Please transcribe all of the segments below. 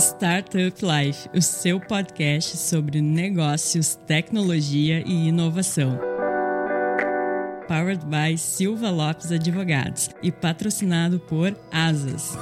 Startup Life, o seu podcast sobre negócios, tecnologia e inovação. Powered by Silva Lopes Advogados e patrocinado por Asas.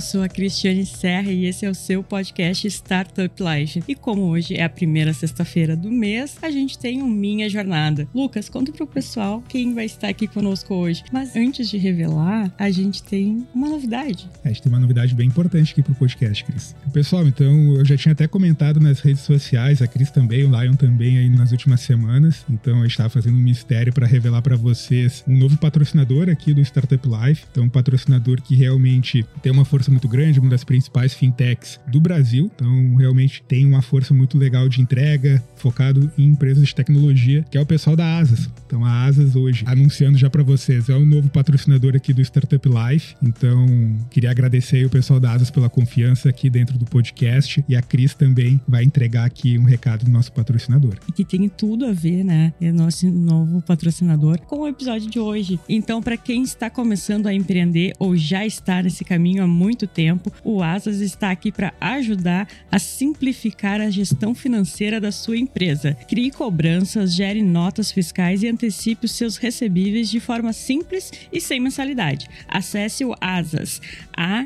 Eu sou a Cristiane Serra e esse é o seu podcast Startup Life. E como hoje é a primeira sexta-feira do mês, a gente tem um Minha Jornada. Lucas, conta pro pessoal quem vai estar aqui conosco hoje. Mas antes de revelar, a gente tem uma novidade. A gente tem uma novidade bem importante aqui pro podcast, Cris. Pessoal, então eu já tinha até comentado nas redes sociais, a Cris também, o Lion também aí nas últimas semanas. Então eu estava fazendo um mistério para revelar para vocês um novo patrocinador aqui do Startup Life. Então um patrocinador que realmente tem uma força muito grande, uma das principais fintechs do Brasil. Então, realmente tem uma força muito legal de entrega, focado em empresas de tecnologia, que é o pessoal da Asas. Então, a Asas hoje, anunciando já para vocês, é o novo patrocinador aqui do Startup Life. Então, queria agradecer o pessoal da Asas pela confiança aqui dentro do podcast e a Cris também vai entregar aqui um recado do nosso patrocinador. E que tem tudo a ver, né? É nosso novo patrocinador com o episódio de hoje. Então, para quem está começando a empreender ou já está nesse caminho há muito muito tempo, o Asas está aqui para ajudar a simplificar a gestão financeira da sua empresa. Crie cobranças, gere notas fiscais e antecipe os seus recebíveis de forma simples e sem mensalidade. Acesse o Asas, a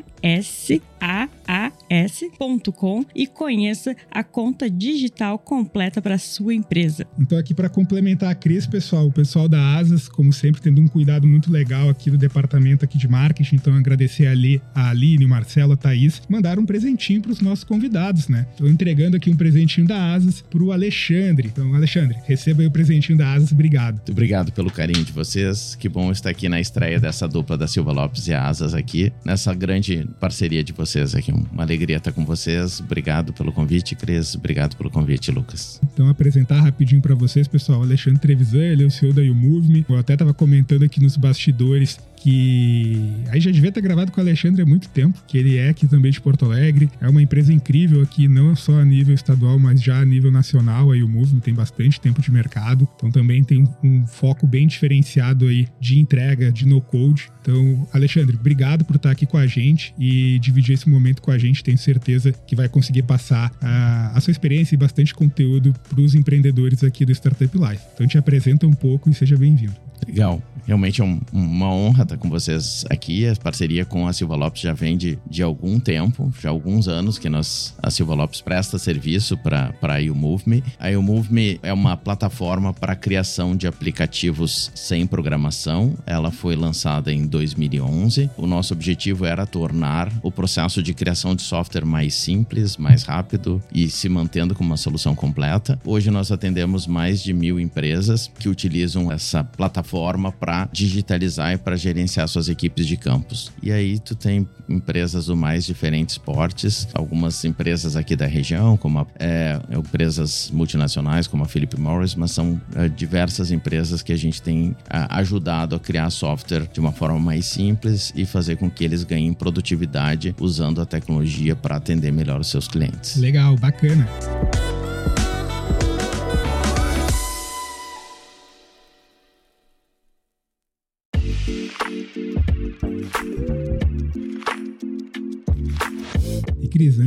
s a a s.com e conheça a conta digital completa para sua empresa. Então aqui para complementar a Cris, pessoal, o pessoal da Asas, como sempre, tendo um cuidado muito legal aqui do departamento aqui de marketing, então agradecer ali a Aline, o Marcelo, a Thaís, mandaram um presentinho para os nossos convidados, né? Estou entregando aqui um presentinho da Asas para o Alexandre. Então, Alexandre, receba aí o presentinho da Asas, obrigado. Muito obrigado pelo carinho de vocês. Que bom estar aqui na estreia dessa dupla da Silva Lopes e Asas aqui, nessa grande parceria de vocês aqui. Uma alegria estar com vocês. Obrigado pelo convite, Cris. Obrigado pelo convite, Lucas. Então, apresentar rapidinho para vocês, pessoal. Alexandre Trevisan, ele é o CEO da YouMove. Eu até estava comentando aqui nos bastidores que aí já devia ter gravado com o Alexandre há muito tempo, que ele é aqui também de Porto Alegre. É uma empresa incrível aqui, não só a nível estadual, mas já a nível nacional. Aí o tem bastante tempo de mercado, então também tem um foco bem diferenciado aí de entrega, de no-code. Então, Alexandre, obrigado por estar aqui com a gente e dividir esse momento com a gente. Tenho certeza que vai conseguir passar a, a sua experiência e bastante conteúdo para os empreendedores aqui do Startup Life. Então, te apresenta um pouco e seja bem-vindo. Legal. Realmente é um, uma honra estar com vocês aqui. A parceria com a Silva Lopes já vem de, de algum tempo, já alguns anos que nós, a Silva Lopes presta serviço para a YouMoveMe. A YouMoveMe é uma plataforma para criação de aplicativos sem programação. Ela foi lançada em 2011. O nosso objetivo era tornar o processo de criação de software mais simples, mais rápido e se mantendo com uma solução completa. Hoje nós atendemos mais de mil empresas que utilizam essa plataforma para digitalizar e para gerenciar suas equipes de campus. E aí tu tem empresas do mais diferentes portes, algumas empresas aqui da região, como é, empresas multinacionais como a Philip Morris, mas são é, diversas empresas que a gente tem é, ajudado a criar software de uma forma mais simples e fazer com que eles ganhem produtividade a tecnologia para atender melhor os seus clientes. Legal, bacana.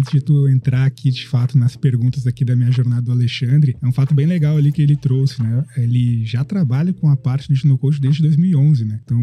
Antes de tu entrar aqui de fato nas perguntas aqui da minha jornada do Alexandre, é um fato bem legal ali que ele trouxe, né? Ele já trabalha com a parte do no code desde 2011, né? Então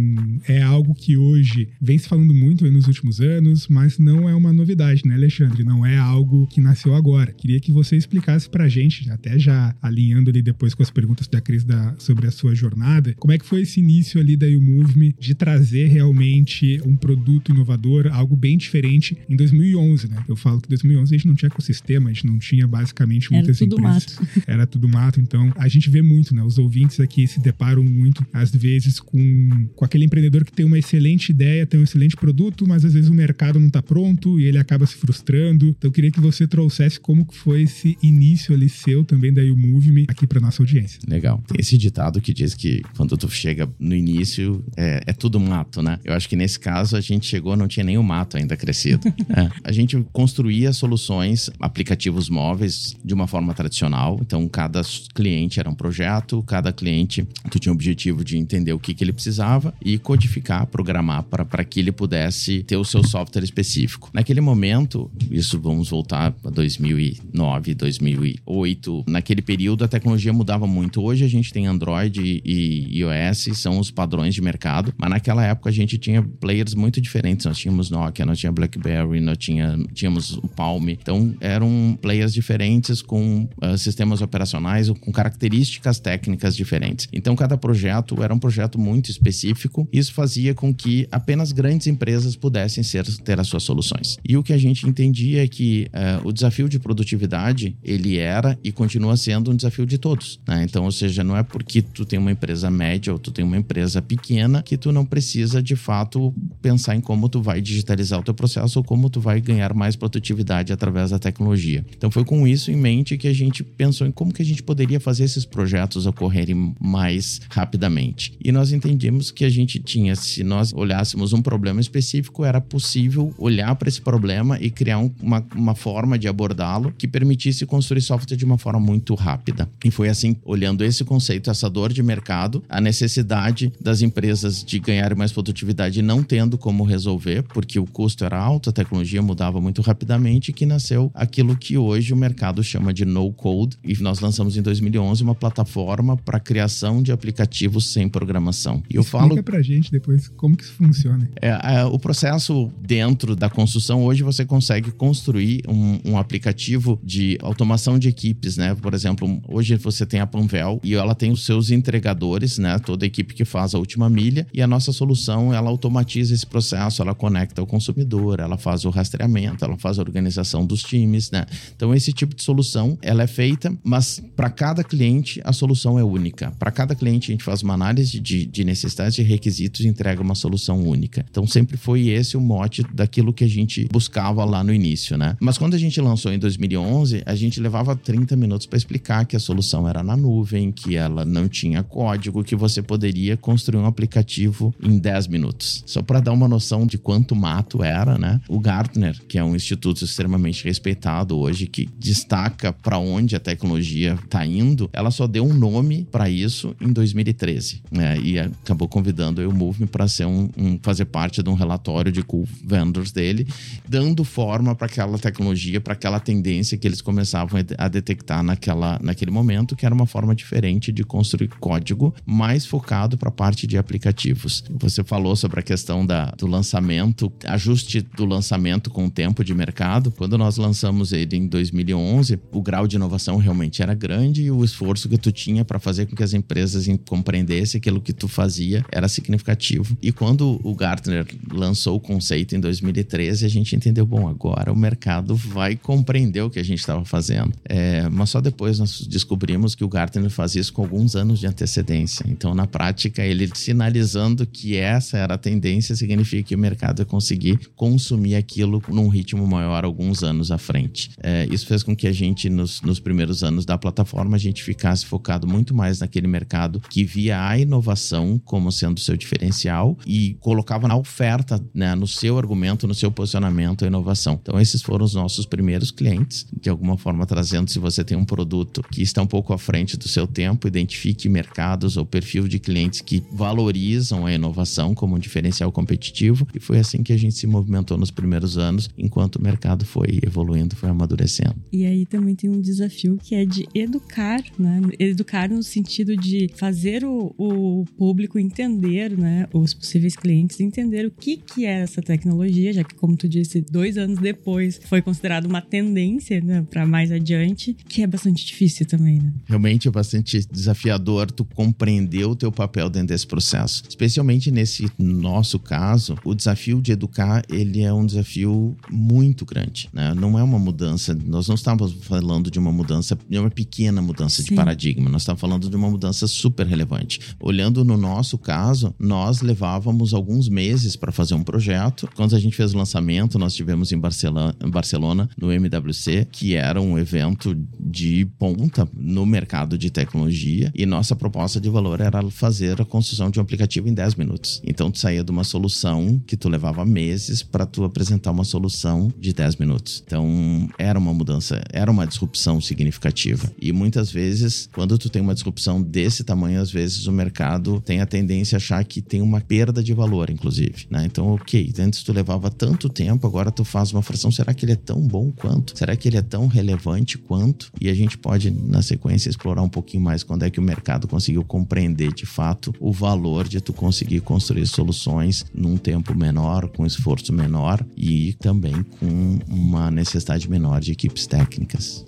é algo que hoje vem se falando muito nos últimos anos, mas não é uma novidade, né, Alexandre? Não é algo que nasceu agora. Queria que você explicasse pra gente, até já alinhando ali depois com as perguntas da Cris da, sobre a sua jornada, como é que foi esse início ali da YouMove de trazer realmente um produto inovador, algo bem diferente em 2011, né? Eu falo que 2011 a gente não tinha ecossistema, a gente não tinha basicamente muitas Era tudo empresas. Mato. Era tudo mato. Então a gente vê muito, né? Os ouvintes aqui se deparam muito, às vezes, com, com aquele empreendedor que tem uma excelente ideia, tem um excelente produto, mas às vezes o mercado não está pronto e ele acaba se frustrando. Então eu queria que você trouxesse como que foi esse início ali seu também da You Move Me aqui para nossa audiência. Legal. Tem esse ditado que diz que quando tu chega no início é, é tudo mato, né? Eu acho que nesse caso a gente chegou, não tinha nenhum mato ainda crescido. é. A gente construía soluções, aplicativos móveis de uma forma tradicional. Então, cada cliente era um projeto, cada cliente tu tinha o objetivo de entender o que, que ele precisava e codificar, programar para que ele pudesse ter o seu software específico. Naquele momento, isso vamos voltar a 2009, 2008, naquele período a tecnologia mudava muito. Hoje a gente tem Android e iOS, são os padrões de mercado, mas naquela época a gente tinha players muito diferentes. Nós tínhamos Nokia, nós tínhamos BlackBerry, nós tinha, tínhamos Palm. Então eram players diferentes com uh, sistemas operacionais com características técnicas diferentes. Então cada projeto era um projeto muito específico. Isso fazia com que apenas grandes empresas pudessem ser, ter as suas soluções. E o que a gente entendia é que uh, o desafio de produtividade ele era e continua sendo um desafio de todos. Né? Então, ou seja, não é porque tu tem uma empresa média ou tu tem uma empresa pequena que tu não precisa de fato pensar em como tu vai digitalizar o teu processo ou como tu vai ganhar mais produtividade através da tecnologia. Então foi com isso em mente que a gente pensou em como que a gente poderia fazer esses projetos ocorrerem mais rapidamente. E nós entendemos que a gente tinha, se nós olhássemos um problema específico, era possível olhar para esse problema e criar um, uma, uma forma de abordá-lo que permitisse construir software de uma forma muito rápida. E foi assim, olhando esse conceito, essa dor de mercado, a necessidade das empresas de ganhar mais produtividade não tendo como resolver, porque o custo era alto, a tecnologia mudava muito rapidamente, que nasceu aquilo que hoje o mercado chama de no code. E nós lançamos em 2011 uma plataforma para criação de aplicativos sem programação. E eu Explica falo. pra gente depois como que isso funciona. É, é, o processo dentro da construção, hoje você consegue construir um, um aplicativo de automação de equipes, né? Por exemplo, hoje você tem a Panvel e ela tem os seus entregadores, né? Toda a equipe que faz a última milha e a nossa solução ela automatiza esse processo, ela conecta o consumidor, ela faz o rastreamento, ela faz a organização dos times, né? Então esse tipo de solução ela é feita, mas para cada cliente a solução é única. Para cada cliente a gente faz uma análise de, de necessidades e requisitos e entrega uma solução única. Então sempre foi esse o mote daquilo que a gente buscava lá no início, né? Mas quando a gente lançou em 2011, a gente levava 30 minutos para explicar que a solução era na nuvem, que ela não tinha código, que você poderia construir um aplicativo em 10 minutos. Só para dar uma noção de quanto mato era, né? O Gartner, que é um instituto extremamente respeitado hoje, que destaca para onde a tecnologia está indo, ela só deu um nome para isso em 2013, né? E acabou convidando o Move para ser um, um, fazer parte de um relatório de cool vendors dele, dando forma para aquela tecnologia, para aquela tendência que eles começavam a detectar naquela, naquele momento, que era uma forma diferente de construir código, mais focado para a parte de aplicativos. Você falou sobre a questão da, do lançamento, ajuste do lançamento com o tempo de mercado. Quando nós lançamos ele em 2011, o grau de inovação realmente era grande e o esforço que tu tinha para fazer com que as empresas compreendessem aquilo que tu fazia era significativo. E quando o Gartner lançou o conceito em 2013, a gente entendeu, bom, agora o mercado vai compreender o que a gente estava fazendo. É, mas só depois nós descobrimos que o Gartner fazia isso com alguns anos de antecedência. Então, na prática, ele sinalizando que essa era a tendência significa que o mercado ia conseguir consumir aquilo num ritmo maior alguns anos à frente. É, isso fez com que a gente, nos, nos primeiros anos da plataforma, a gente ficasse focado muito mais naquele mercado que via a inovação como sendo seu diferencial e colocava na oferta, né, no seu argumento, no seu posicionamento, a inovação. Então, esses foram os nossos primeiros clientes, de alguma forma trazendo, se você tem um produto que está um pouco à frente do seu tempo, identifique mercados ou perfil de clientes que valorizam a inovação como um diferencial competitivo. E foi assim que a gente se movimentou nos primeiros anos, enquanto o mercado foi evoluindo, foi amadurecendo. E aí também tem um desafio que é de educar, né? Educar no sentido de fazer o, o público entender, né? Os possíveis clientes entender o que, que é essa tecnologia, já que, como tu disse, dois anos depois foi considerado uma tendência, né? Para mais adiante, que é bastante difícil também, né? Realmente é bastante desafiador tu compreender o teu papel dentro desse processo. Especialmente nesse nosso caso, o desafio de educar, ele é um desafio muito grande, né? Não é uma mudança, nós não estamos falando de uma mudança, de uma pequena mudança Sim. de paradigma, nós estamos falando de uma mudança super relevante. Olhando no nosso caso, nós levávamos alguns meses para fazer um projeto. Quando a gente fez o lançamento, nós tivemos em Barcelona, em Barcelona, no MWC, que era um evento de ponta no mercado de tecnologia, e nossa proposta de valor era fazer a construção de um aplicativo em 10 minutos. Então, tu saía de uma solução que tu levava meses para tu apresentar uma solução de 10 minutos. Então, era uma mudança, era uma disrupção significativa. E muitas vezes, quando tu tem uma disrupção desse tamanho, às vezes o mercado tem a tendência a achar que tem uma perda de valor, inclusive, né? Então, ok, antes tu levava tanto tempo, agora tu faz uma fração, será que ele é tão bom quanto? Será que ele é tão relevante quanto? E a gente pode, na sequência, explorar um pouquinho mais quando é que o mercado conseguiu compreender de fato o valor de tu conseguir construir soluções num tempo menor, com esforço menor e também com uma necessidade menor de equipes técnicas.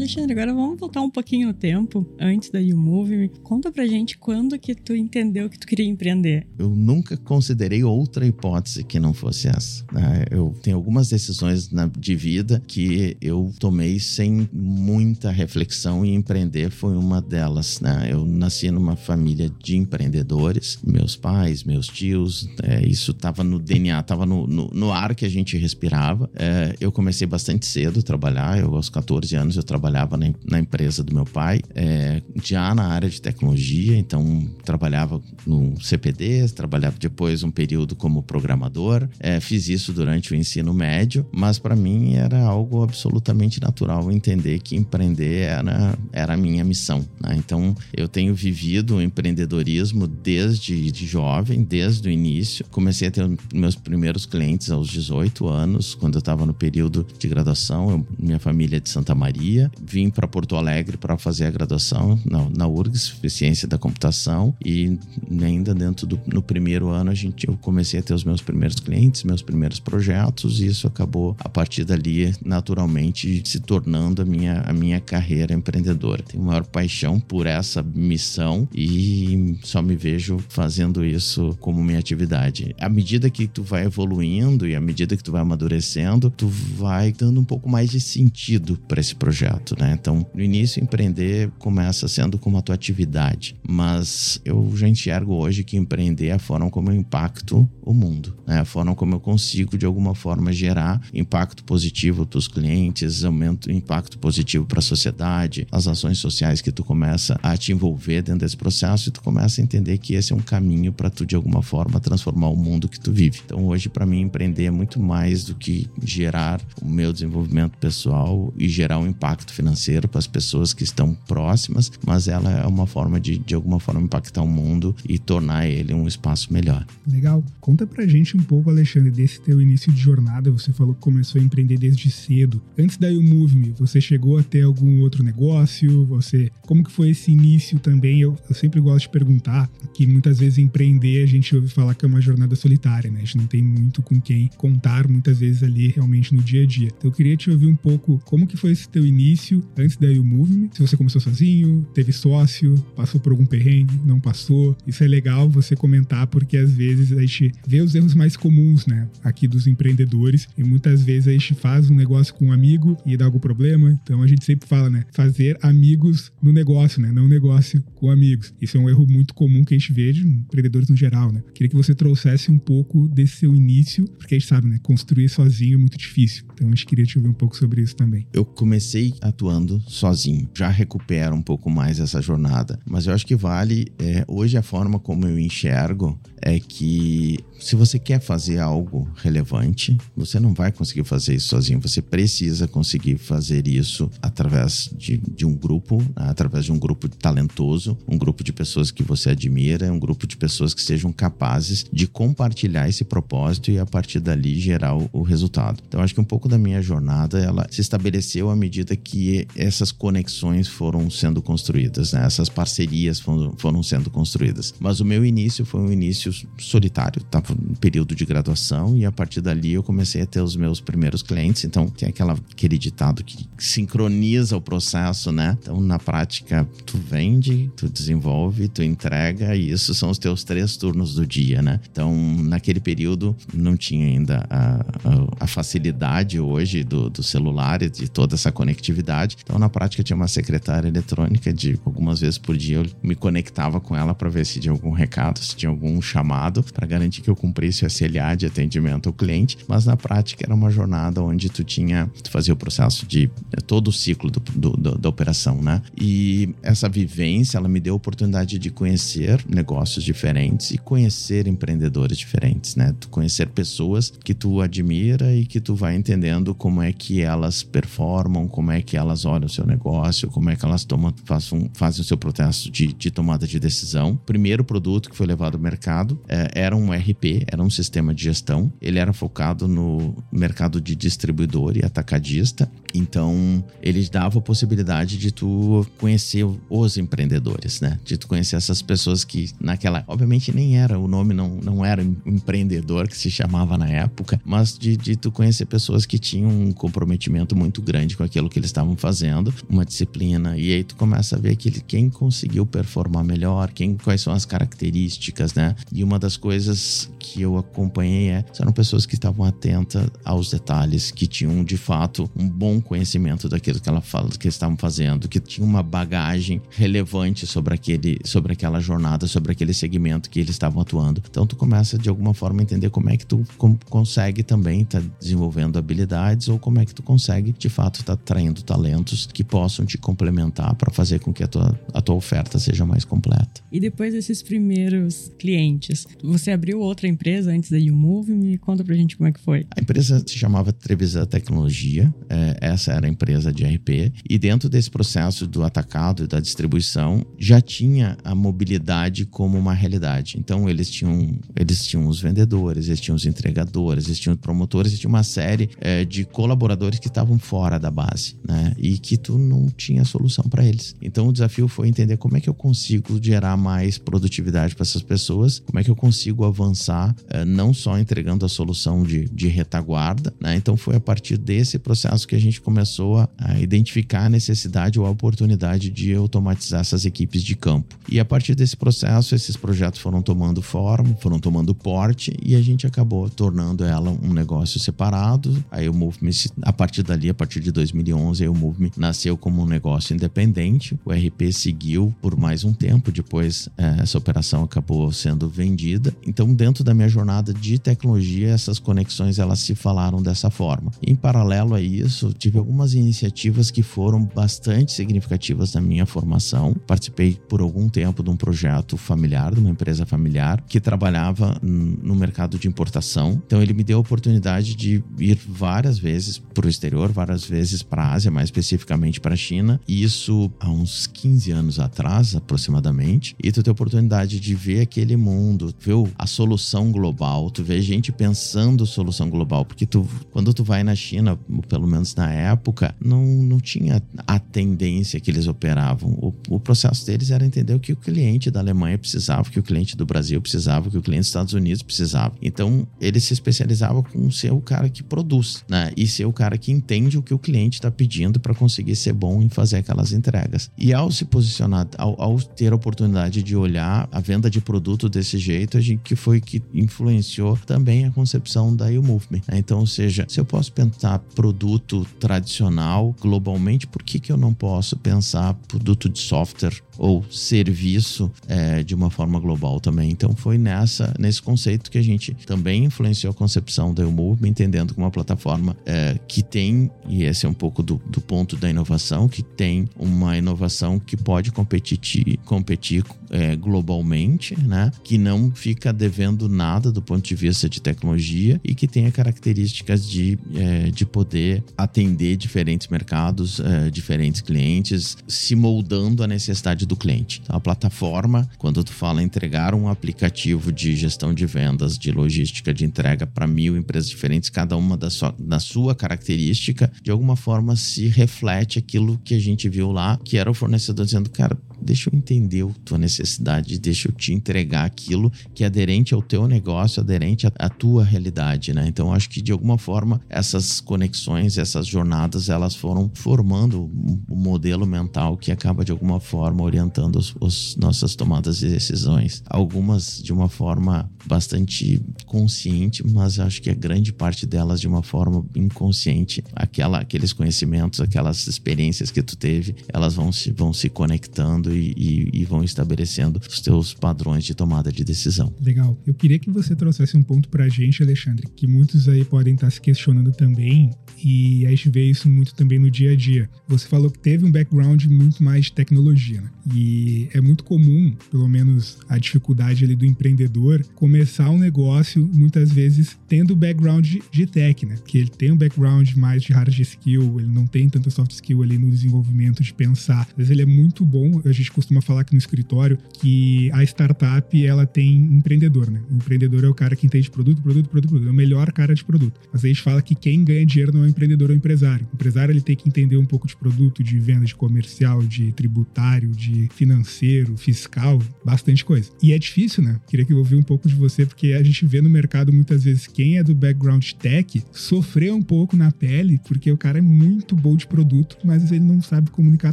Alexandre, agora vamos voltar um pouquinho no tempo, antes da You Move. Me conta pra gente quando que tu entendeu que tu queria empreender. Eu nunca considerei outra hipótese que não fosse essa. Né? Eu tenho algumas decisões na, de vida que eu tomei sem muita reflexão e empreender foi uma delas. Né? Eu nasci numa família de empreendedores, meus pais, meus tios, é, isso estava no DNA, estava no, no, no, ar que a gente respirava. É, eu comecei bastante cedo a trabalhar, eu aos 14 anos eu trabalhava trabalhava na, na empresa do meu pai, é, já na área de tecnologia, então trabalhava no CPD, trabalhava depois um período como programador, é, fiz isso durante o ensino médio, mas para mim era algo absolutamente natural entender que empreender era, era a minha missão. Né? Então eu tenho vivido o empreendedorismo desde de jovem, desde o início. Comecei a ter meus primeiros clientes aos 18 anos, quando eu estava no período de graduação. Eu, minha família é de Santa Maria, vim para Porto Alegre para fazer a graduação na, na URGS, Ciência da Computação, e ainda dentro do no primeiro ano a gente, eu comecei a ter os meus primeiros clientes, meus primeiros projetos, e isso acabou a partir dali naturalmente se tornando a minha, a minha carreira empreendedora. Tenho maior paixão por essa missão e só me vejo fazendo isso como minha atividade. À medida que tu vai evoluindo e à medida que tu vai amadurecendo, tu vai dando um pouco mais de sentido para esse projeto fato, né? Então, no início, empreender começa sendo como a tua atividade, mas eu já enxergo hoje que empreender é a forma como eu impacto o mundo, né? A forma como eu consigo, de alguma forma, gerar impacto positivo para os clientes, aumento impacto positivo para a sociedade, as ações sociais que tu começa a te envolver dentro desse processo e tu começa a entender que esse é um caminho para tu, de alguma forma, transformar o mundo que tu vive. Então, hoje, para mim, empreender é muito mais do que gerar o meu desenvolvimento pessoal e gerar um impacto financeiro para as pessoas que estão próximas, mas ela é uma forma de, de alguma forma, impactar o mundo e tornar ele um espaço melhor. Legal. Conta pra gente um pouco, Alexandre, desse teu início de jornada. Você falou que começou a empreender desde cedo. Antes da You Move Me, você chegou a ter algum outro negócio? Você, como que foi esse início também? Eu, eu sempre gosto de perguntar que muitas vezes empreender a gente ouve falar que é uma jornada solitária, né? A gente não tem muito com quem contar muitas vezes ali realmente no dia a dia. Então eu queria te ouvir um pouco como que foi esse teu início início, antes da You Move se você começou sozinho, teve sócio, passou por algum perrengue, não passou. Isso é legal você comentar porque às vezes a gente vê os erros mais comuns, né, aqui dos empreendedores e muitas vezes a gente faz um negócio com um amigo e dá algum problema. Então a gente sempre fala, né, fazer amigos no negócio, né, não negócio com amigos. Isso é um erro muito comum que a gente vê de empreendedores no geral, né. Queria que você trouxesse um pouco desse seu início, porque a gente sabe, né, construir sozinho é muito difícil. Então a gente queria te ouvir um pouco sobre isso também. Eu comecei a atuando sozinho. Já recupera um pouco mais essa jornada. Mas eu acho que vale, é, hoje a forma como eu enxergo é que se você quer fazer algo relevante, você não vai conseguir fazer isso sozinho. Você precisa conseguir fazer isso através de, de um grupo, através de um grupo talentoso, um grupo de pessoas que você admira, um grupo de pessoas que sejam capazes de compartilhar esse propósito e a partir dali gerar o, o resultado. Então, acho que um pouco da minha jornada ela se estabeleceu à medida que essas conexões foram sendo construídas, né? essas parcerias foram, foram sendo construídas. Mas o meu início foi um início solitário, estava no período de graduação e a partir dali eu comecei a ter os meus primeiros clientes. Então tem aquela, aquele ditado que sincroniza o processo, né? Então na prática tu vende, tu desenvolve, tu entrega entrega e isso são os teus três turnos do dia, né? Então, naquele período, não tinha ainda a, a, a facilidade hoje do, do celular e de toda essa conectividade. Então, na prática, tinha uma secretária eletrônica de algumas vezes por dia eu me conectava com ela para ver se tinha algum recado, se tinha algum chamado, para garantir que eu cumprisse o SLA de atendimento ao cliente. Mas na prática, era uma jornada onde tu tinha, tu fazia o processo de todo o ciclo do, do, do, da operação, né? E essa vivência, ela me deu a oportunidade de conhecer negócios diferentes e conhecer empreendedores diferentes, né? Tu conhecer pessoas que tu admira e que tu vai entendendo como é que elas performam, como é que elas olham o seu negócio, como é que elas tomam, fazem, fazem o seu processo de, de tomada de decisão. O primeiro produto que foi levado ao mercado é, era um RP, era um sistema de gestão. Ele era focado no mercado de distribuidor e atacadista. Então, ele dava a possibilidade de tu conhecer os empreendedores, né? De tu conhecer essas pessoas que naquela, obviamente nem era o nome não, não era empreendedor que se chamava na época, mas de, de tu conhecer pessoas que tinham um comprometimento muito grande com aquilo que eles estavam fazendo, uma disciplina, e aí tu começa a ver aquele, quem conseguiu performar melhor, quem quais são as características, né? E uma das coisas que eu acompanhei é, eram pessoas que estavam atentas aos detalhes, que tinham de fato um bom conhecimento daquilo que ela fala, que estavam fazendo, que tinham uma bagagem relevante sobre aquele, sobre aquela jornada, sobre aquele segmento que eles estavam atuando. Então tu começa de alguma forma a entender como é que tu consegue também estar tá desenvolvendo habilidades ou como é que tu consegue de fato estar tá traindo talentos que possam te complementar para fazer com que a tua, a tua oferta seja mais completa. E depois desses primeiros clientes, você abriu outra empresa antes da YouMove? Me conta pra gente como é que foi. A empresa se chamava Trevisan Tecnologia, é, essa era a empresa de RP, e dentro desse processo do atacado e da distribuição já tinha a mobilidade como uma realidade. Então eles tinham, eles tinham os vendedores, eles tinham os entregadores, eles tinham os promotores, eles tinham uma série é, de colaboradores que estavam fora da base, né? E que tu não tinha solução para eles. Então o desafio foi entender como é que eu consigo gerar mais produtividade para essas pessoas, como é que eu consigo avançar, é, não só entregando a solução de, de retaguarda, né? Então foi a partir desse processo que a gente começou a, a identificar a necessidade ou a oportunidade de automatizar essas equipes de campo. E a partir desse processo, esses projetos foram tomando forma, foram tomando porte e a gente acabou tornando ela um negócio separado. Aí o Movement, a partir dali, a partir de 2011, aí o Movement nasceu como um negócio independente. O RP seguiu por mais um tempo, depois é, essa operação acabou sendo vendida. Então, dentro da minha jornada de tecnologia, essas conexões elas se falaram dessa forma. Em paralelo a isso, tive algumas iniciativas que foram bastante significativas na minha formação. Participei por algum tempo de um projeto familiar, de uma empresa familiar, que trabalhava no mercado de importação. Então, ele me deu a oportunidade de ir várias vezes para o exterior, várias vezes para a Ásia, mais especificamente para a China. E isso há uns 15 anos atrás, aproximadamente. E tu tem a oportunidade de ver aquele mundo, ver a solução global, tu vê gente pensando solução global. Porque tu, quando tu vai na China, pelo menos na época, não, não tinha a tendência que eles operavam. O, o processo deles era entender o que o cliente da Alemanha precisava, o que o cliente do Brasil precisava, o que o cliente dos Estados Unidos precisava. Então, ele se especializava com ser o cara que produz, né? E ser o cara que entende o que o cliente está pedindo para conseguir ser bom em fazer aquelas entregas. E ao se posicionar, ao, ao, ter a oportunidade de olhar a venda de produto desse jeito, a gente que foi que influenciou também a concepção da U Movement. Né? Então, ou seja, se eu posso pensar produto tradicional globalmente, por que, que eu não posso pensar produto de software ou serviço é, de uma forma global também. Então foi nessa nesse conceito que a gente também influenciou a concepção da Move, entendendo como uma plataforma é, que tem, e esse é um pouco do, do, ponto da inovação, que tem uma inovação que pode competir, competir é, globalmente, né? que não fica devendo nada do ponto de vista de tecnologia e que tenha características de, é, de poder atender diferentes mercados, é, diferentes clientes, se moldando a necessidade do cliente. Então, a plataforma, quando tu fala entregar um aplicativo de gestão de vendas, de logística, de entrega para mil empresas diferentes, cada uma da sua, da sua característica, de alguma forma se reflete aquilo que a gente viu lá, que era o fornecedor dizendo, cara, deixa eu entender a tua necessidade, deixa eu te entregar aquilo que é aderente ao teu negócio, aderente à, tua realidade, né? Então, acho que de alguma forma essas conexões, essas jornadas, elas foram formando um modelo mental que acaba de alguma forma orientando os nossas tomadas de decisões. Algumas de uma forma bastante consciente, mas acho que a grande parte delas de uma forma inconsciente. Aquela, aqueles conhecimentos, aquelas experiências que tu teve, elas vão se, vão se conectando e, e, e vão estabelecendo os teus padrões de tomada de decisão. Legal. Eu queria que você trouxesse um ponto pra gente, Alexandre, que muitos aí podem estar se questionando também, e a gente vê isso muito também no dia a dia. Você falou que teve um background muito mais de tecnologia, né? E é muito comum, pelo menos a dificuldade ali do empreendedor, começar um negócio muitas vezes tendo background de tech, né? Porque ele tem um background mais de hard skill, ele não tem tanta soft skill ali no desenvolvimento de pensar. Às vezes ele é muito bom, a gente costuma falar aqui no escritório que a startup ela tem empreendedor, né? O empreendedor é o cara que entende produto, produto, produto, produto, é o melhor cara de produto. Mas a gente fala que quem ganha dinheiro não é o empreendedor, é empresário. O empresário ele tem que entender um pouco de produto, de venda, de comercial, de tributário, de financeiro, fiscal, bastante coisa. E é difícil, né? Queria que eu ouvisse um pouco de você, porque a gente vê no mercado muitas vezes quem é do background tech sofrer um pouco na pele, porque o cara é muito bom de produto, mas ele não sabe comunicar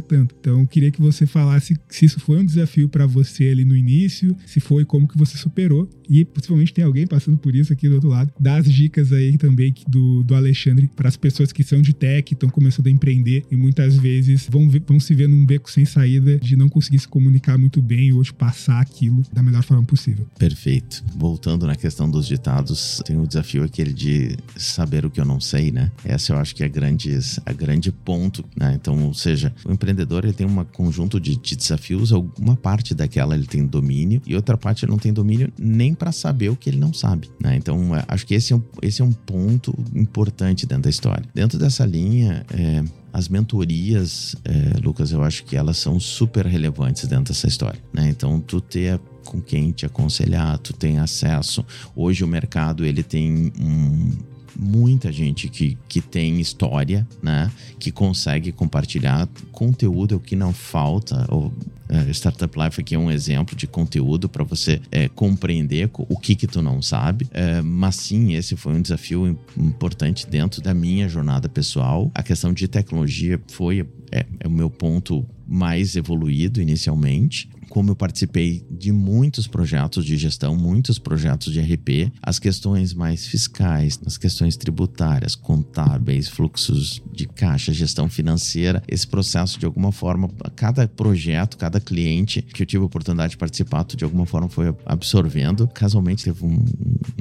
tanto. Então, queria que você falasse se isso foi um desafio para você ali no início, se foi como que você superou e possivelmente tem alguém passando por isso aqui do outro lado. Dá as dicas aí também do, do Alexandre para as pessoas que são de tech, estão começando a empreender e muitas vezes vão, vão se ver num beco sem saída de não conseguir se comunicar muito bem ou de passar aquilo da melhor forma possível. Perfeito. Voltando na questão dos ditados, tem o desafio aquele de saber o que eu não sei, né? Essa eu acho que é grande, a grande ponto, né? Então, ou seja, o empreendedor ele tem um conjunto de, de desafios, alguma parte daquela ele tem domínio e outra parte ele não tem domínio nem para saber o que ele não sabe, né? Então, é, acho que esse é um, esse é um ponto importante dentro da história. Dentro dessa linha, é, as mentorias, é, Lucas, eu acho que elas são super relevantes dentro dessa história, né? Então, tu ter com quem te aconselhar, tu tem acesso. Hoje o mercado ele tem um muita gente que, que tem história, né? Que consegue compartilhar conteúdo, é o que não falta. O, é, Startup Life aqui é um exemplo de conteúdo para você é, compreender o que que tu não sabe. É, mas sim, esse foi um desafio importante dentro da minha jornada pessoal. A questão de tecnologia foi é, é o meu ponto mais evoluído inicialmente como eu participei de muitos projetos de gestão, muitos projetos de RP, as questões mais fiscais, as questões tributárias, contábeis, fluxos de caixa, gestão financeira, esse processo de alguma forma, cada projeto, cada cliente que eu tive a oportunidade de participar, de alguma forma foi absorvendo. Casualmente teve um,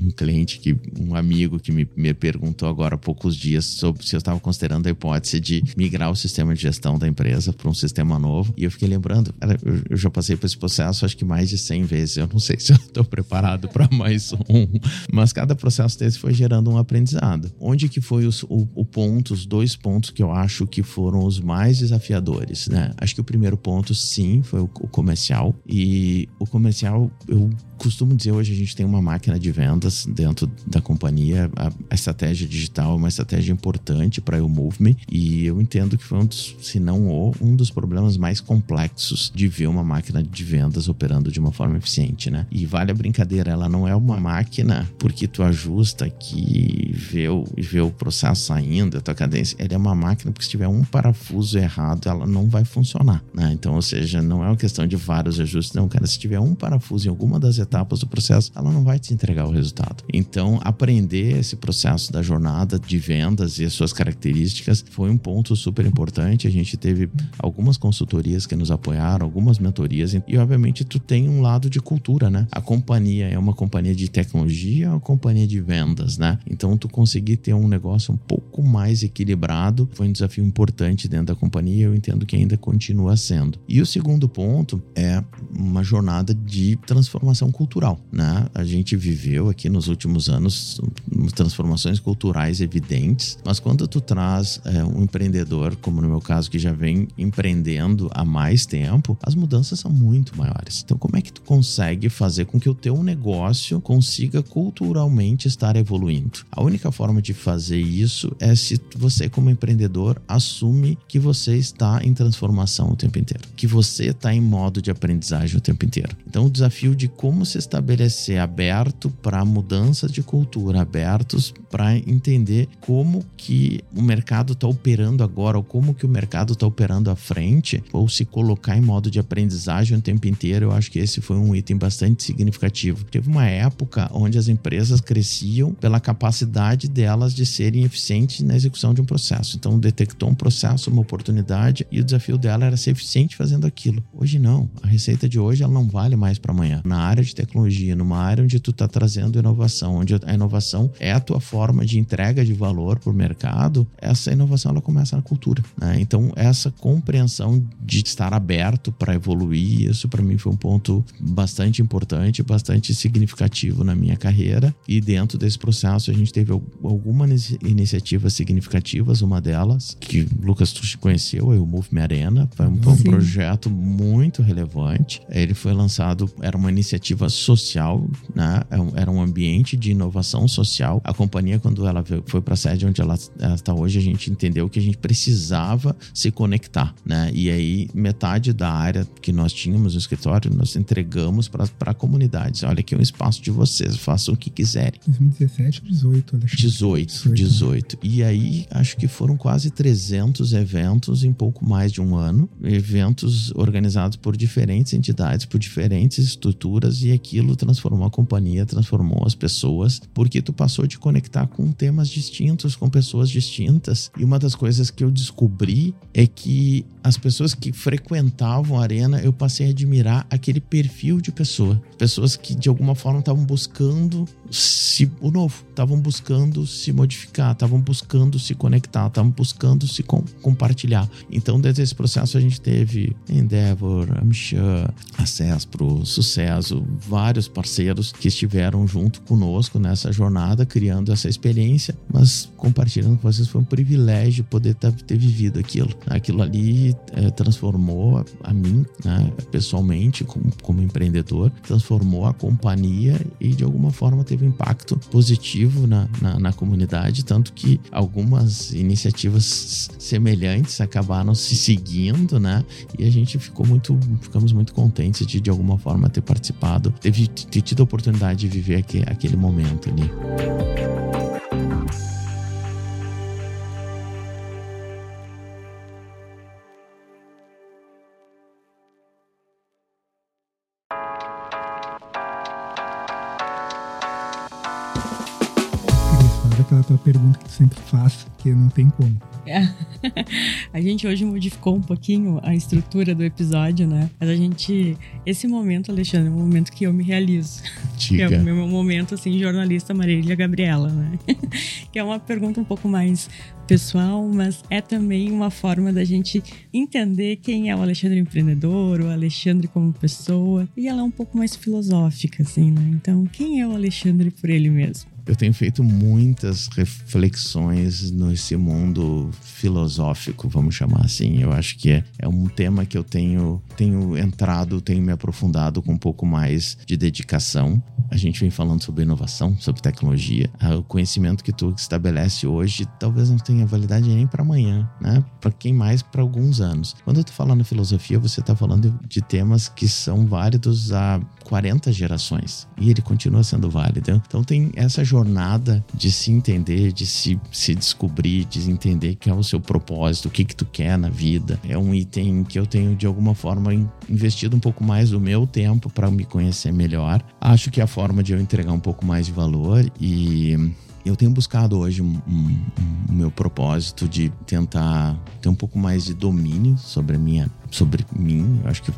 um cliente que, um amigo que me, me perguntou agora há poucos dias sobre se eu estava considerando a hipótese de migrar o sistema de gestão da empresa para um sistema novo. E eu fiquei lembrando, eu, eu já passei por esse processo acho que mais de 100 vezes. Eu não sei se eu estou preparado para mais um, mas cada processo desse foi gerando um aprendizado. Onde que foi os, o, o ponto, os dois pontos que eu acho que foram os mais desafiadores, né? Acho que o primeiro ponto, sim, foi o, o comercial. E o comercial, eu costumo dizer hoje a gente tem uma máquina de vendas dentro da companhia. A, estratégia digital é uma estratégia importante para o Move Me e eu entendo que foi um dos, se não o, um dos problemas mais complexos de ver uma máquina de vendas operando de uma forma eficiente, né? E vale a brincadeira, ela não é uma máquina porque tu ajusta aqui vê o, vê o processo saindo, a tua cadência. Ela é uma máquina porque se tiver um parafuso errado, ela não vai funcionar, né? Então, ou seja, não é uma questão de vários ajustes, não, cara. Se tiver um parafuso em alguma das etapas do processo, ela não vai te entregar o resultado. Então, aprender esse processo da jornada de vendas e as suas características foi um ponto super importante. A gente teve algumas consultorias que nos apoiaram, algumas mentorias e, obviamente, tu tem um lado de cultura, né? A companhia é uma companhia de tecnologia, é uma companhia de vendas, né? Então, tu conseguir ter um negócio um pouco mais equilibrado foi um desafio importante dentro da companhia. Eu entendo que ainda continua sendo. E o segundo ponto é uma jornada de transformação cultural, né? A gente viveu aqui nos últimos anos transformações culturais evidentes, mas quando tu traz é, um empreendedor, como no meu caso, que já vem empreendendo há mais tempo, as mudanças são muito maiores. Então, como é que tu consegue fazer com que o teu negócio consiga culturalmente estar evoluindo? A única forma de fazer isso é se você, como empreendedor, assume que você está em transformação o tempo inteiro, que você está em modo de aprendizagem o tempo inteiro. Então, o desafio de como se estabelecer aberto para mudanças de cultura, abertos para entender como que o mercado está operando agora, ou como que o mercado está operando à frente, ou se colocar em modo de aprendizagem o tempo inteiro, eu acho que esse foi um item bastante significativo. Teve uma época onde as empresas cresciam pela capacidade delas de serem eficientes na execução de um processo. Então, detectou um processo, uma oportunidade, e o desafio dela era ser eficiente fazendo aquilo. Hoje não. A receita de hoje ela não vale mais para amanhã. Na área de tecnologia, numa área onde tu está trazendo inovação, onde a inovação é a tua forma de entrega de valor para o mercado, essa inovação ela começa na cultura. Né? Então, essa compreensão de estar aberto para evoluir, isso para mim foi um ponto bastante importante, bastante significativo na minha carreira. E dentro desse processo, a gente teve algumas iniciativas significativas. Uma delas, que Lucas, tu conheceu, é o Move Me Arena. Foi um, foi um projeto muito relevante. Ele foi lançado, era uma iniciativa social, né? É era um ambiente de inovação social. A companhia, quando ela foi para a sede onde ela está hoje, a gente entendeu que a gente precisava se conectar, né? E aí, metade da área que nós tínhamos no escritório, nós entregamos para a comunidade. Olha, aqui é um espaço de vocês, façam o que quiserem. 2017, 18, Alexandre. 18, 18, 18. E aí, acho que foram quase 300 eventos em pouco mais de um ano. Eventos organizados por diferentes entidades, por diferentes estruturas, e aquilo transformou a companhia, transformou as pessoas, porque tu passou de conectar com temas distintos, com pessoas distintas. E uma das coisas que eu descobri é que as pessoas que frequentavam a arena, eu passei a admirar aquele perfil de pessoa. Pessoas que de alguma forma estavam buscando se, o novo, estavam buscando se modificar, estavam buscando se conectar, estavam buscando se com, compartilhar. Então, desde esse processo, a gente teve Endeavor, Amsha, Acesso pro Sucesso, vários parceiros que estiveram junto conosco nessa jornada, criando essa experiência, mas compartilhando com vocês foi um privilégio poder ter, vivido aquilo. Aquilo ali é, transformou a mim, né, pessoalmente, como, como empreendedor, transformou a companhia e de alguma forma teve um impacto positivo na, na, na comunidade, tanto que algumas iniciativas semelhantes acabaram se seguindo, né? E a gente ficou muito, ficamos muito contentes de de alguma forma ter participado, ter, ter tido a oportunidade de viver aquele momento ali. Tua pergunta que tu sempre faz, que não tem como. É. A gente hoje modificou um pouquinho a estrutura do episódio, né? Mas a gente. Esse momento, Alexandre, é um momento que eu me realizo. Diga. É o meu momento, assim, jornalista Marília Gabriela, né? que é uma pergunta um pouco mais pessoal, mas é também uma forma da gente entender quem é o Alexandre empreendedor, o Alexandre como pessoa. E ela é um pouco mais filosófica, assim, né? Então, quem é o Alexandre por ele mesmo? Eu tenho feito muitas reflexões nesse mundo filosófico, vamos chamar assim. Eu acho que é, é um tema que eu tenho, tenho entrado, tenho me aprofundado com um pouco mais de dedicação. A gente vem falando sobre inovação, sobre tecnologia. Ah, o conhecimento que tu estabelece hoje talvez não tenha validade nem para amanhã, né? Para quem mais para alguns anos. Quando eu tô falando filosofia, você tá falando de temas que são válidos há 40 gerações e ele continua sendo válido. Então tem essa jornada de se entender, de se, se descobrir, de entender que é o seu propósito, o que que tu quer na vida. É um item que eu tenho de alguma forma investido um pouco mais do meu tempo para me conhecer melhor. Acho que é a forma de eu entregar um pouco mais de valor e eu tenho buscado hoje um, um, um, meu propósito de tentar ter um pouco mais de domínio sobre a minha, sobre mim. Eu acho que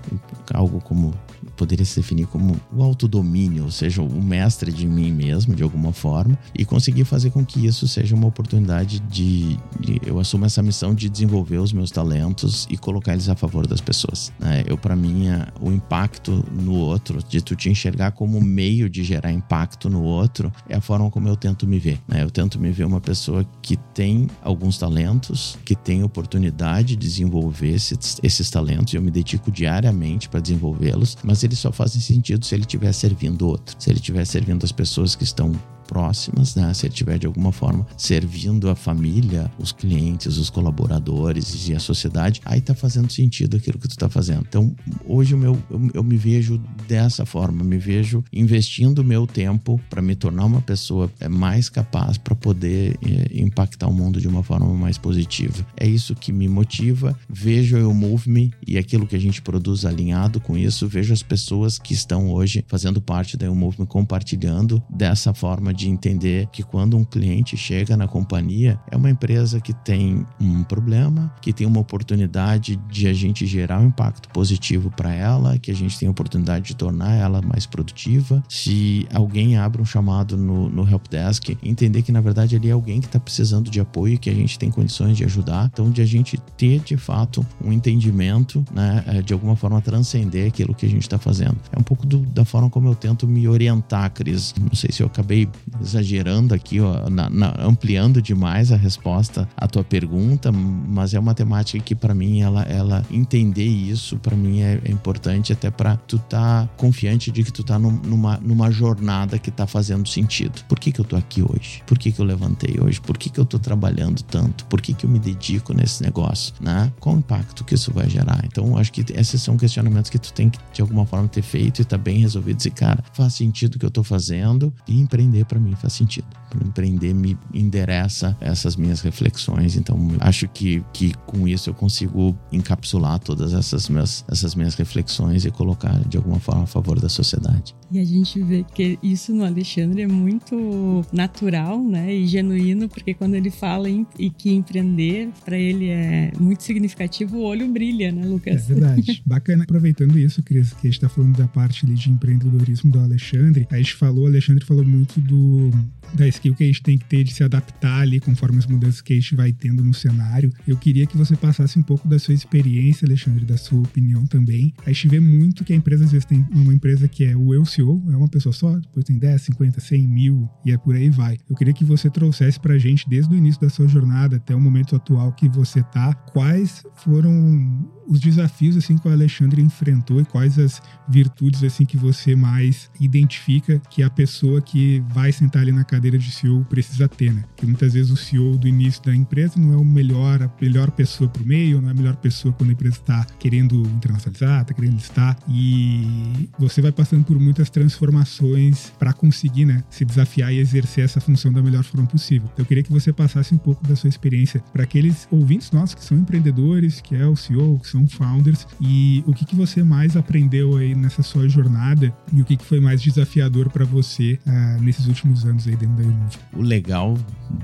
algo como poderia se definir como o autodomínio, ou seja, o mestre de mim mesmo, de alguma forma, e conseguir fazer com que isso seja uma oportunidade de, de eu assumo essa missão de desenvolver os meus talentos e colocar eles a favor das pessoas. Né? Eu, para mim, o impacto no outro, de tu te enxergar como meio de gerar impacto no outro, é a forma como eu tento me ver. Né? Eu tento me ver uma pessoa que tem alguns talentos, que tem oportunidade de desenvolver esses, esses talentos, e eu me dedico diariamente para desenvolvê-los, mas eles só fazem sentido se ele estiver servindo outro, se ele estiver servindo as pessoas que estão próximas, né? Se ele estiver de alguma forma servindo a família, os clientes, os colaboradores e a sociedade, aí tá fazendo sentido aquilo que tu tá fazendo. Então, hoje o meu, eu, eu me vejo dessa forma, me vejo investindo meu tempo para me tornar uma pessoa é, mais capaz para poder é, impactar o mundo de uma forma mais positiva. É isso que me motiva. Vejo o Move e aquilo que a gente produz alinhado com isso, vejo as pessoas que estão hoje fazendo parte da Move Me compartilhando dessa forma de entender que quando um cliente chega na companhia, é uma empresa que tem um problema, que tem uma oportunidade de a gente gerar um impacto positivo para ela, que a gente tem a oportunidade de tornar ela mais produtiva. Se alguém abre um chamado no, no helpdesk, entender que na verdade ali é alguém que está precisando de apoio que a gente tem condições de ajudar. Então, de a gente ter de fato um entendimento, né, é, de alguma forma transcender aquilo que a gente está fazendo. É um pouco do, da forma como eu tento me orientar, Cris. Não sei se eu acabei exagerando aqui, ó, na, na, ampliando demais a resposta à tua pergunta, mas é uma temática que para mim ela, ela entender isso para mim é, é, importante até para tu tá confiante de que tu tá num, numa, numa jornada que tá fazendo sentido. Por que que eu tô aqui hoje? Por que que eu levantei hoje? Por que que eu tô trabalhando tanto? Por que que eu me dedico nesse negócio, né? Qual o impacto que isso vai gerar? Então, acho que esses são questionamentos que tu tem que de alguma forma ter feito e tá bem resolvido. Dizer, cara, faz sentido o que eu tô fazendo e empreender para mim faz sentido. Para empreender me endereça essas minhas reflexões. Então, acho que, que com isso eu consigo encapsular todas essas minhas, essas minhas reflexões e colocar de alguma forma a favor da sociedade. E a gente vê que isso no Alexandre é muito natural, né? E genuíno, porque quando ele fala em, e que empreender para ele é muito significativo, o olho brilha, né, Lucas? É verdade. Bacana. Aproveitando isso, Cris, que a gente está falando da parte ali de empreendedorismo do Alexandre, a gente falou, o Alexandre falou muito do da skill que a gente tem que ter de se adaptar ali conforme as mudanças que a gente vai tendo no cenário. Eu queria que você passasse um pouco da sua experiência, Alexandre, da sua opinião também. A gente vê muito que a empresa às vezes tem uma empresa que é o eu CEO, é uma pessoa só, depois tem 10, 50, 100 mil e é por aí vai. Eu queria que você trouxesse pra gente, desde o início da sua jornada até o momento atual que você tá, quais foram os desafios assim que o Alexandre enfrentou e quais as virtudes assim que você mais identifica que a pessoa que vai sentar ali na cadeira de CEO precisa ter, né? Que muitas vezes o CEO do início da empresa não é o melhor, a melhor pessoa para o meio, não é a melhor pessoa quando a empresa está querendo internacionalizar, está querendo estar e você vai passando por muitas transformações para conseguir, né, se desafiar e exercer essa função da melhor forma possível. Então, eu queria que você passasse um pouco da sua experiência para aqueles ouvintes nossos que são empreendedores, que é o CEO, que são são founders e o que, que você mais aprendeu aí nessa sua jornada e o que, que foi mais desafiador para você uh, nesses últimos anos aí dentro da Umove? O legal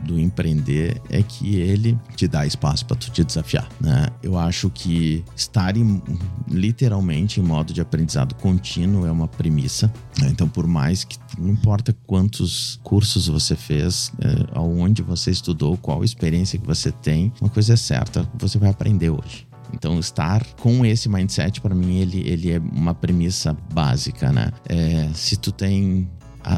do empreender é que ele te dá espaço para tu te desafiar, né? Eu acho que estar em, literalmente em modo de aprendizado contínuo é uma premissa. Né? Então, por mais que não importa quantos cursos você fez, é, aonde você estudou, qual experiência que você tem, uma coisa é certa, você vai aprender hoje. Então, estar com esse mindset, para mim, ele, ele é uma premissa básica, né? É, se tu tem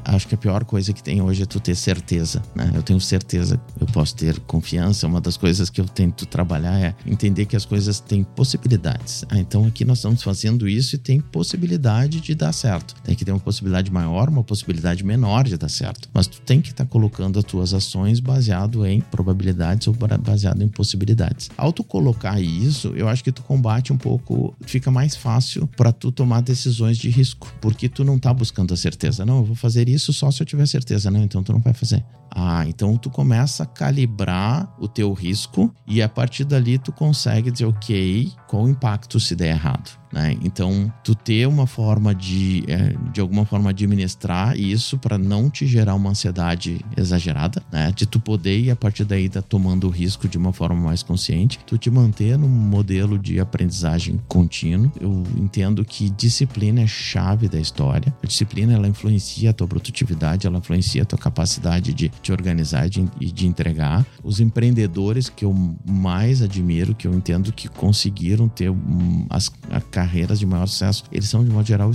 acho que a pior coisa que tem hoje é tu ter certeza, né? Eu tenho certeza, eu posso ter confiança. Uma das coisas que eu tento trabalhar é entender que as coisas têm possibilidades. Ah, então aqui nós estamos fazendo isso e tem possibilidade de dar certo. Tem que ter uma possibilidade maior, uma possibilidade menor de dar certo. Mas tu tem que estar tá colocando as tuas ações baseado em probabilidades ou baseado em possibilidades. Ao tu colocar isso, eu acho que tu combate um pouco, fica mais fácil para tu tomar decisões de risco, porque tu não tá buscando a certeza. Não, eu vou fazer fazer isso só se eu tiver certeza. Não, então tu não vai fazer. Ah, então tu começa a calibrar o teu risco e a partir dali tu consegue dizer, ok, qual o impacto se der errado. Né? Então, tu ter uma forma de, é, de alguma forma, administrar isso para não te gerar uma ansiedade exagerada, né? De tu poder e a partir daí tá tomando o risco de uma forma mais consciente, tu te manter num modelo de aprendizagem contínuo. Eu entendo que disciplina é chave da história. A disciplina ela influencia a tua produtividade, ela influencia a tua capacidade de te organizar e de, de entregar. Os empreendedores que eu mais admiro, que eu entendo que conseguiram ter um, as, carreiras de maior sucesso, eles são de modo geral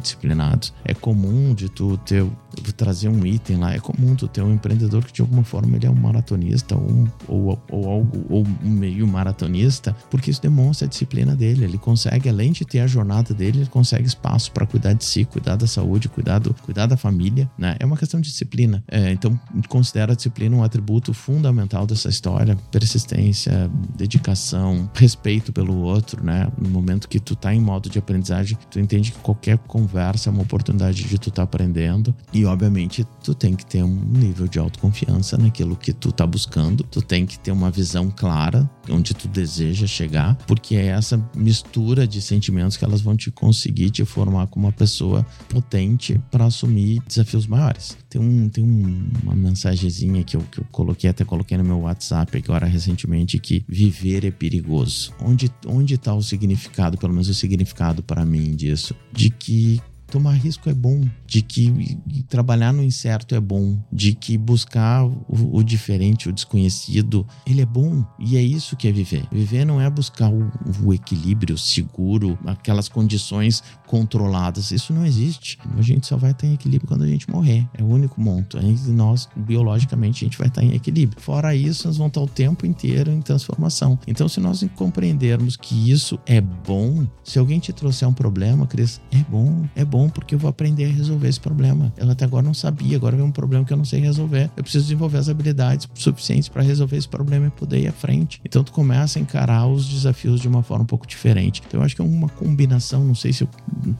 disciplinados. É comum de tu ter, trazer um item lá, é comum tu ter um empreendedor que de alguma forma ele é um maratonista ou, ou, ou algo, ou meio maratonista, porque isso demonstra a disciplina dele. Ele consegue, além de ter a jornada dele, ele consegue espaço para cuidar de si, cuidar da saúde, cuidar, do, cuidar da família, né? É uma questão de disciplina. É, então, considero a disciplina um atributo fundamental dessa história. Persistência, dedicação, respeito pelo outro, né? No momento que tu tá em modo de aprendizagem, tu entende que qualquer conversa é uma oportunidade de tu estar tá aprendendo. E, obviamente, tu tem que ter um nível de autoconfiança naquilo que tu tá buscando. Tu tem que ter uma visão clara onde tu deseja chegar, porque é essa mistura de sentimentos que elas vão te conseguir te formar como uma pessoa potente para assumir desafios maiores. Tem, um, tem um, uma mensagenzinha que eu, que eu coloquei, até coloquei no meu WhatsApp agora recentemente, que viver é perigoso. Onde, onde tá o significado, pelo menos o significado para mim disso? De que tomar risco é bom, de que trabalhar no incerto é bom, de que buscar o, o, diferente, o desconhecido, ele é bom. E é isso que é viver. Viver não é buscar o, o equilíbrio seguro, aquelas condições controladas. Isso não existe. A gente só vai estar em equilíbrio quando a gente morrer. É o único ponto. Nós, biologicamente, a gente vai estar em equilíbrio. Fora isso, nós vamos estar o tempo inteiro em transformação. Então, se nós compreendermos que isso é bom, se alguém te trouxer um problema, Cris, é bom, é bom bom porque eu vou aprender a resolver esse problema. Ela até agora não sabia, agora vem um problema que eu não sei resolver. Eu preciso desenvolver as habilidades suficientes para resolver esse problema e poder ir à frente. Então tu começa a encarar os desafios de uma forma um pouco diferente. Então eu acho que é uma combinação, não sei se eu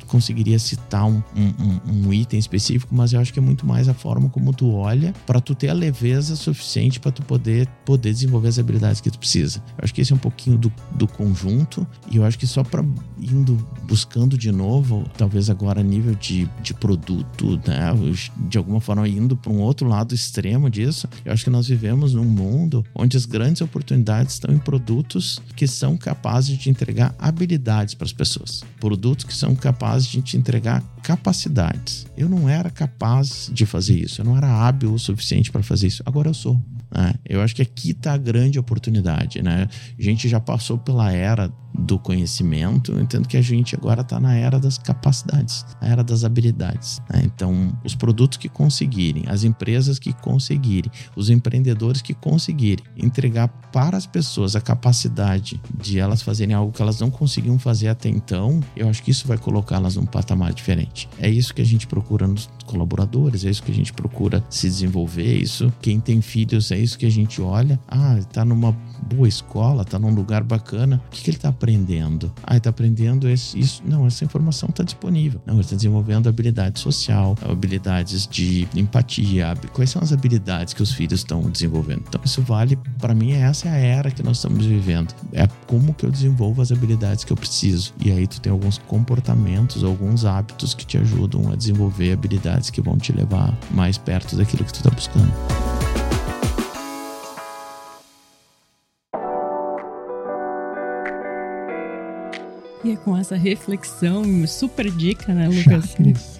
conseguiria citar um, um, um item específico, mas eu acho que é muito mais a forma como tu olha para tu ter a leveza suficiente para tu poder, poder desenvolver as habilidades que tu precisa. Eu acho que esse é um pouquinho do, do conjunto e eu acho que só para indo buscando de novo, talvez agora nível de, de produto, né? de alguma forma indo para um outro lado extremo disso, eu acho que nós vivemos num mundo onde as grandes oportunidades estão em produtos que são capazes de entregar habilidades para as pessoas, produtos que são capazes de te entregar capacidades. Eu não era capaz de fazer isso, eu não era hábil o suficiente para fazer isso, agora eu sou. Né? Eu acho que aqui está a grande oportunidade. Né? A gente já passou pela era do conhecimento, eu entendo que a gente agora está na era das capacidades, na era das habilidades. Né? Então, os produtos que conseguirem, as empresas que conseguirem, os empreendedores que conseguirem entregar para as pessoas a capacidade de elas fazerem algo que elas não conseguiam fazer até então, eu acho que isso vai colocá-las num patamar diferente. É isso que a gente procura nos colaboradores, é isso que a gente procura se desenvolver, é isso. Quem tem filhos, é isso que a gente olha. Ah, está numa boa escola, está num lugar bacana. O que, que ele está aprendendo? Ah, está aprendendo esse, isso. Não, essa informação está disponível. Não, ele está desenvolvendo habilidade social, habilidades de empatia. Quais são as habilidades que os filhos estão desenvolvendo? Então, isso vale, para mim, essa é a era que nós estamos vivendo. É como que eu desenvolvo as habilidades que eu preciso. E aí tu tem alguns comportamentos, alguns hábitos que te ajudam a desenvolver habilidades que vão te levar mais perto daquilo que tu está buscando. E é com essa reflexão, super dica, né, Lucas?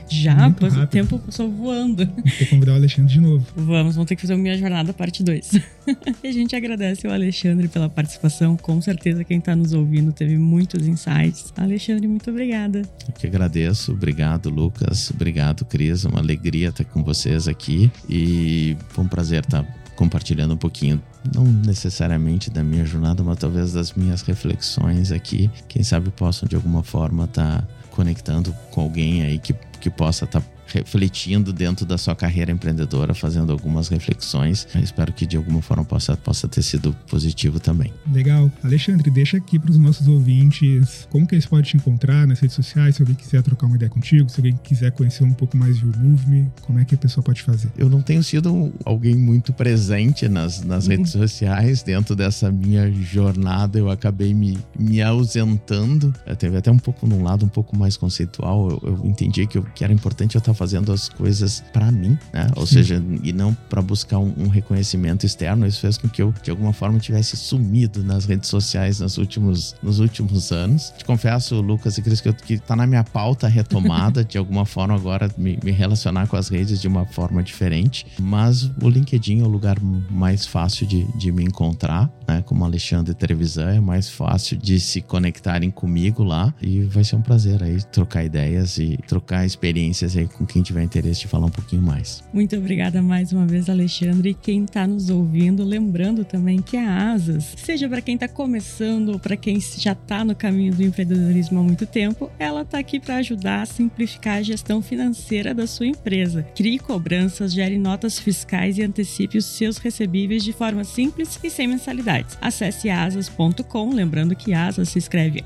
Já, pois o tempo passou voando. Vou ter que convidar o Alexandre de novo. Vamos, vamos ter que fazer o Minha Jornada parte 2. e a gente agradece o Alexandre pela participação. Com certeza quem está nos ouvindo teve muitos insights. Alexandre, muito obrigada. Eu que agradeço. Obrigado, Lucas. Obrigado, Cris. Uma alegria estar com vocês aqui. E foi um prazer estar compartilhando um pouquinho, não necessariamente da minha jornada, mas talvez das minhas reflexões aqui. Quem sabe possam de alguma forma estar tá conectando com alguém aí que, que possa estar tá refletindo dentro da sua carreira empreendedora, fazendo algumas reflexões. Eu espero que de alguma forma possa, possa ter sido positivo também. Legal. Alexandre, deixa aqui para os nossos ouvintes como que eles podem te encontrar nas redes sociais, se alguém quiser trocar uma ideia contigo, se alguém quiser conhecer um pouco mais de Move como é que a pessoa pode fazer? Eu não tenho sido alguém muito presente nas, nas uhum. redes sociais. Dentro dessa minha jornada, eu acabei me, me ausentando. Eu teve até um pouco num lado um pouco mais conceitual. Eu, eu entendi que, eu, que era importante eu estar fazendo as coisas para mim, né? Ou Sim. seja, e não para buscar um, um, reconhecimento externo. Isso fez com que eu, de alguma forma, tivesse sumido nas redes sociais nos últimos, nos últimos anos. Te confesso, Lucas e Cris, que, eu, que tá na minha pauta retomada, de alguma forma, agora me, me relacionar com as redes de uma forma diferente. Mas o LinkedIn é o lugar mais fácil de, de me encontrar, né? Como Alexandre Trevisan, é mais fácil de se conectarem comigo lá. E vai ser um prazer aí trocar ideias e trocar experiências aí com quem tiver interesse de falar um pouquinho mais. Muito obrigada mais uma vez, Alexandre. E quem está nos ouvindo, lembrando também que a Asas, seja para quem está começando ou para quem já está no caminho do empreendedorismo há muito tempo, ela está aqui para ajudar a simplificar a gestão financeira da sua empresa. Crie cobranças, gere notas fiscais e antecipe os seus recebíveis de forma simples e sem mensalidades. Acesse asas.com, lembrando que Asas se escreve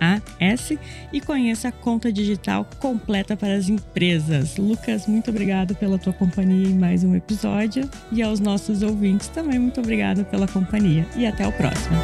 A-S-A-A-S e conheça a conta digital completa para as empresas. Lucas, muito obrigado pela tua companhia em mais um episódio e aos nossos ouvintes também muito obrigada pela companhia e até o próximo.